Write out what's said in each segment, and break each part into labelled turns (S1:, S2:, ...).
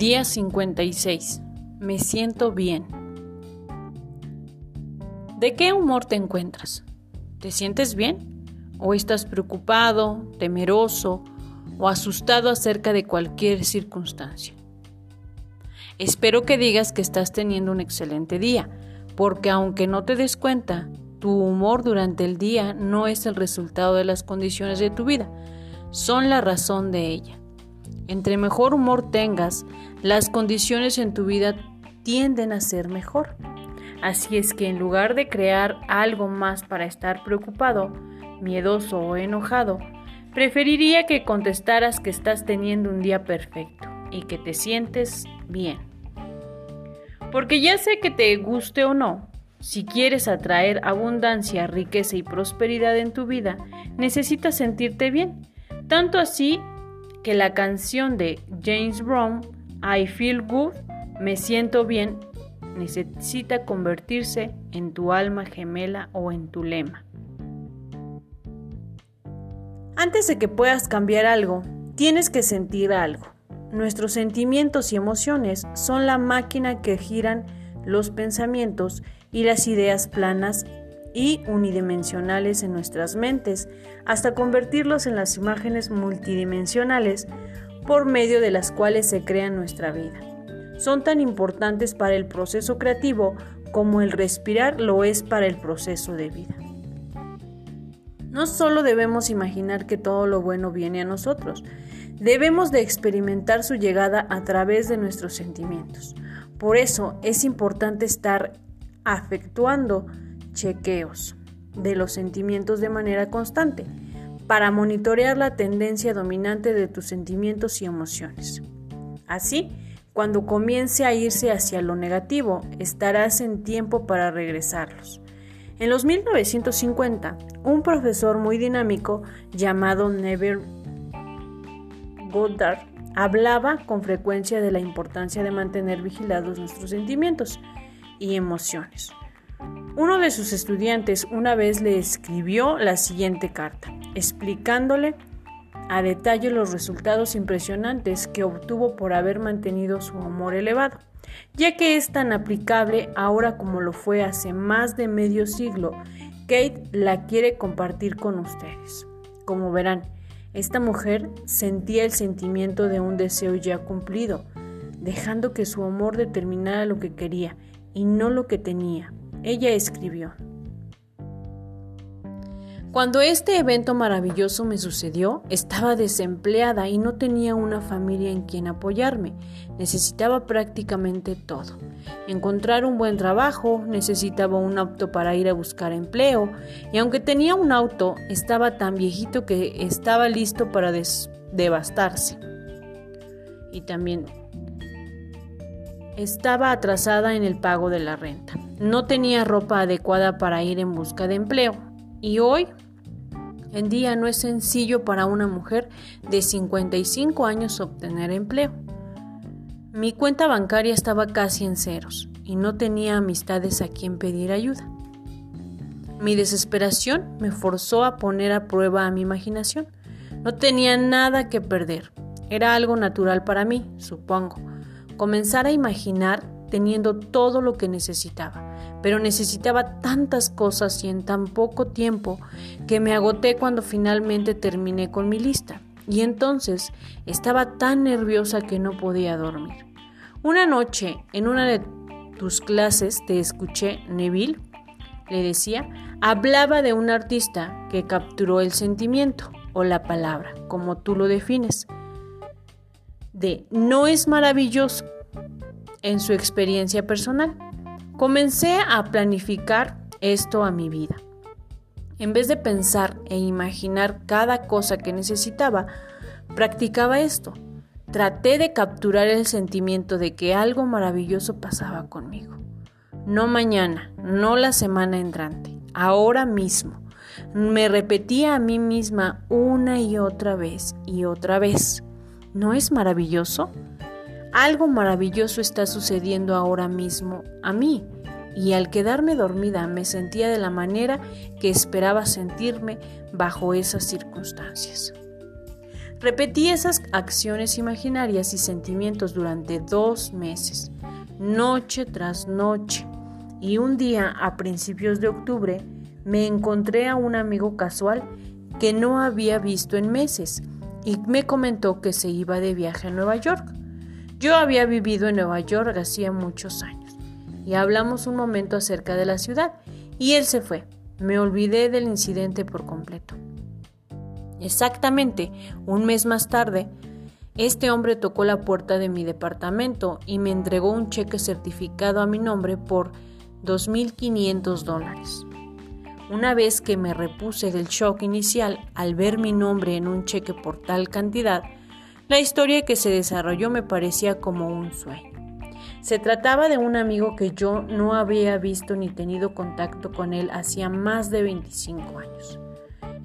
S1: Día 56. Me siento bien. ¿De qué humor te encuentras? ¿Te sientes bien? ¿O estás preocupado, temeroso o asustado acerca de cualquier circunstancia? Espero que digas que estás teniendo un excelente día, porque aunque no te des cuenta, tu humor durante el día no es el resultado de las condiciones de tu vida, son la razón de ella. Entre mejor humor tengas, las condiciones en tu vida tienden a ser mejor. Así es que en lugar de crear algo más para estar preocupado, miedoso o enojado, preferiría que contestaras que estás teniendo un día perfecto y que te sientes bien. Porque ya sé que te guste o no, si quieres atraer abundancia, riqueza y prosperidad en tu vida, necesitas sentirte bien. Tanto así que la canción de James Brown, I Feel Good, Me Siento Bien, necesita convertirse en tu alma gemela o en tu lema. Antes de que puedas cambiar algo, tienes que sentir algo. Nuestros sentimientos y emociones son la máquina que giran los pensamientos y las ideas planas y unidimensionales en nuestras mentes, hasta convertirlos en las imágenes multidimensionales por medio de las cuales se crea nuestra vida. Son tan importantes para el proceso creativo como el respirar lo es para el proceso de vida. No solo debemos imaginar que todo lo bueno viene a nosotros, debemos de experimentar su llegada a través de nuestros sentimientos. Por eso es importante estar afectuando chequeos de los sentimientos de manera constante para monitorear la tendencia dominante de tus sentimientos y emociones. Así, cuando comience a irse hacia lo negativo, estarás en tiempo para regresarlos. En los 1950, un profesor muy dinámico llamado Neville Goddard hablaba con frecuencia de la importancia de mantener vigilados nuestros sentimientos y emociones. Uno de sus estudiantes una vez le escribió la siguiente carta, explicándole a detalle los resultados impresionantes que obtuvo por haber mantenido su amor elevado, ya que es tan aplicable ahora como lo fue hace más de medio siglo. Kate la quiere compartir con ustedes. Como verán, esta mujer sentía el sentimiento de un deseo ya cumplido, dejando que su amor determinara lo que quería y no lo que tenía. Ella escribió, Cuando este evento maravilloso me sucedió, estaba desempleada y no tenía una familia en quien apoyarme. Necesitaba prácticamente todo. Encontrar un buen trabajo, necesitaba un auto para ir a buscar empleo, y aunque tenía un auto, estaba tan viejito que estaba listo para devastarse. Y también estaba atrasada en el pago de la renta. No tenía ropa adecuada para ir en busca de empleo. Y hoy en día no es sencillo para una mujer de 55 años obtener empleo. Mi cuenta bancaria estaba casi en ceros y no tenía amistades a quien pedir ayuda. Mi desesperación me forzó a poner a prueba a mi imaginación. No tenía nada que perder. Era algo natural para mí, supongo comenzar a imaginar teniendo todo lo que necesitaba, pero necesitaba tantas cosas y en tan poco tiempo que me agoté cuando finalmente terminé con mi lista. Y entonces estaba tan nerviosa que no podía dormir. Una noche, en una de tus clases, te escuché, Neville, le decía, hablaba de un artista que capturó el sentimiento o la palabra, como tú lo defines de no es maravilloso en su experiencia personal. Comencé a planificar esto a mi vida. En vez de pensar e imaginar cada cosa que necesitaba, practicaba esto. Traté de capturar el sentimiento de que algo maravilloso pasaba conmigo. No mañana, no la semana entrante, ahora mismo. Me repetía a mí misma una y otra vez y otra vez. ¿No es maravilloso? Algo maravilloso está sucediendo ahora mismo a mí y al quedarme dormida me sentía de la manera que esperaba sentirme bajo esas circunstancias. Repetí esas acciones imaginarias y sentimientos durante dos meses, noche tras noche. Y un día, a principios de octubre, me encontré a un amigo casual que no había visto en meses y me comentó que se iba de viaje a Nueva York. Yo había vivido en Nueva York hacía muchos años y hablamos un momento acerca de la ciudad y él se fue. Me olvidé del incidente por completo. Exactamente un mes más tarde, este hombre tocó la puerta de mi departamento y me entregó un cheque certificado a mi nombre por 2.500 dólares. Una vez que me repuse del shock inicial al ver mi nombre en un cheque por tal cantidad, la historia que se desarrolló me parecía como un sueño. Se trataba de un amigo que yo no había visto ni tenido contacto con él hacía más de 25 años.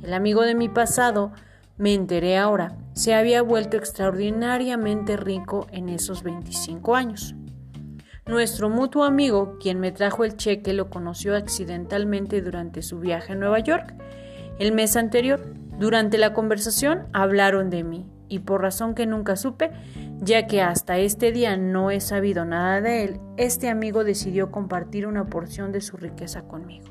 S1: El amigo de mi pasado, me enteré ahora, se había vuelto extraordinariamente rico en esos 25 años. Nuestro mutuo amigo, quien me trajo el cheque, lo conoció accidentalmente durante su viaje a Nueva York el mes anterior. Durante la conversación hablaron de mí y por razón que nunca supe, ya que hasta este día no he sabido nada de él, este amigo decidió compartir una porción de su riqueza conmigo.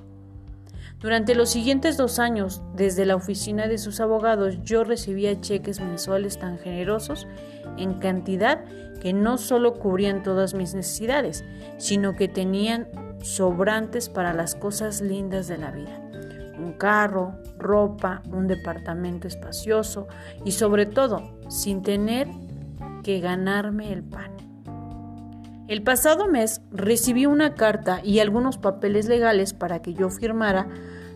S1: Durante los siguientes dos años, desde la oficina de sus abogados, yo recibía cheques mensuales tan generosos en cantidad que no solo cubrían todas mis necesidades, sino que tenían sobrantes para las cosas lindas de la vida. Carro, ropa, un departamento espacioso y sobre todo sin tener que ganarme el pan. El pasado mes recibí una carta y algunos papeles legales para que yo firmara,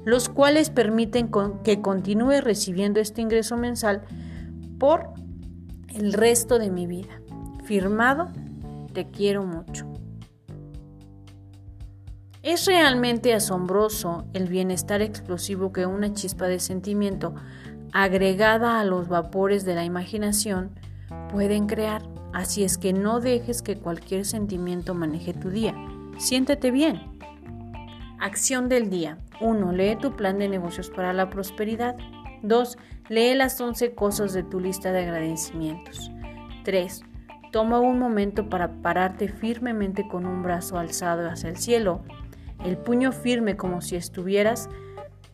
S1: los cuales permiten que continúe recibiendo este ingreso mensal por el resto de mi vida. Firmado, te quiero mucho. Es realmente asombroso el bienestar explosivo que una chispa de sentimiento agregada a los vapores de la imaginación pueden crear. Así es que no dejes que cualquier sentimiento maneje tu día. Siéntete bien. Acción del día. 1. Lee tu plan de negocios para la prosperidad. 2. Lee las 11 cosas de tu lista de agradecimientos. 3. Toma un momento para pararte firmemente con un brazo alzado hacia el cielo, el puño firme como si estuvieras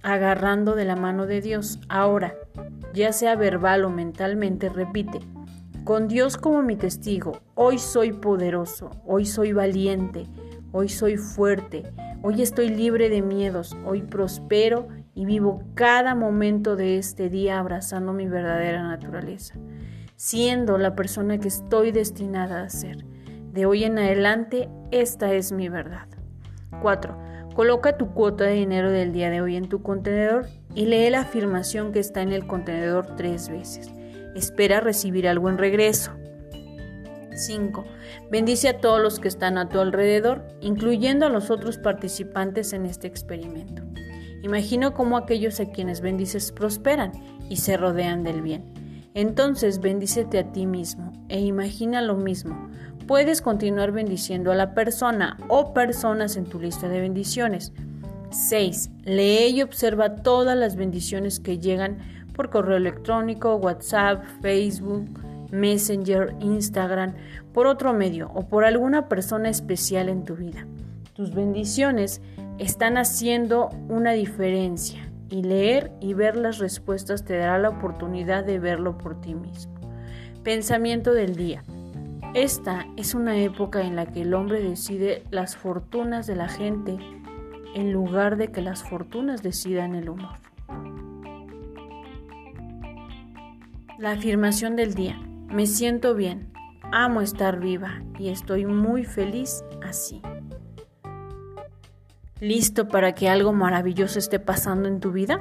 S1: agarrando de la mano de Dios. Ahora, ya sea verbal o mentalmente, repite, con Dios como mi testigo, hoy soy poderoso, hoy soy valiente, hoy soy fuerte, hoy estoy libre de miedos, hoy prospero y vivo cada momento de este día abrazando mi verdadera naturaleza, siendo la persona que estoy destinada a ser. De hoy en adelante, esta es mi verdad. 4. Coloca tu cuota de dinero del día de hoy en tu contenedor y lee la afirmación que está en el contenedor tres veces. Espera recibir algo en regreso. 5. Bendice a todos los que están a tu alrededor, incluyendo a los otros participantes en este experimento. Imagino cómo aquellos a quienes bendices prosperan y se rodean del bien. Entonces bendícete a ti mismo e imagina lo mismo. Puedes continuar bendiciendo a la persona o personas en tu lista de bendiciones. 6. Lee y observa todas las bendiciones que llegan por correo electrónico, WhatsApp, Facebook, Messenger, Instagram, por otro medio o por alguna persona especial en tu vida. Tus bendiciones están haciendo una diferencia y leer y ver las respuestas te dará la oportunidad de verlo por ti mismo. Pensamiento del día. Esta es una época en la que el hombre decide las fortunas de la gente en lugar de que las fortunas decidan el humor. La afirmación del día. Me siento bien, amo estar viva y estoy muy feliz así. ¿Listo para que algo maravilloso esté pasando en tu vida?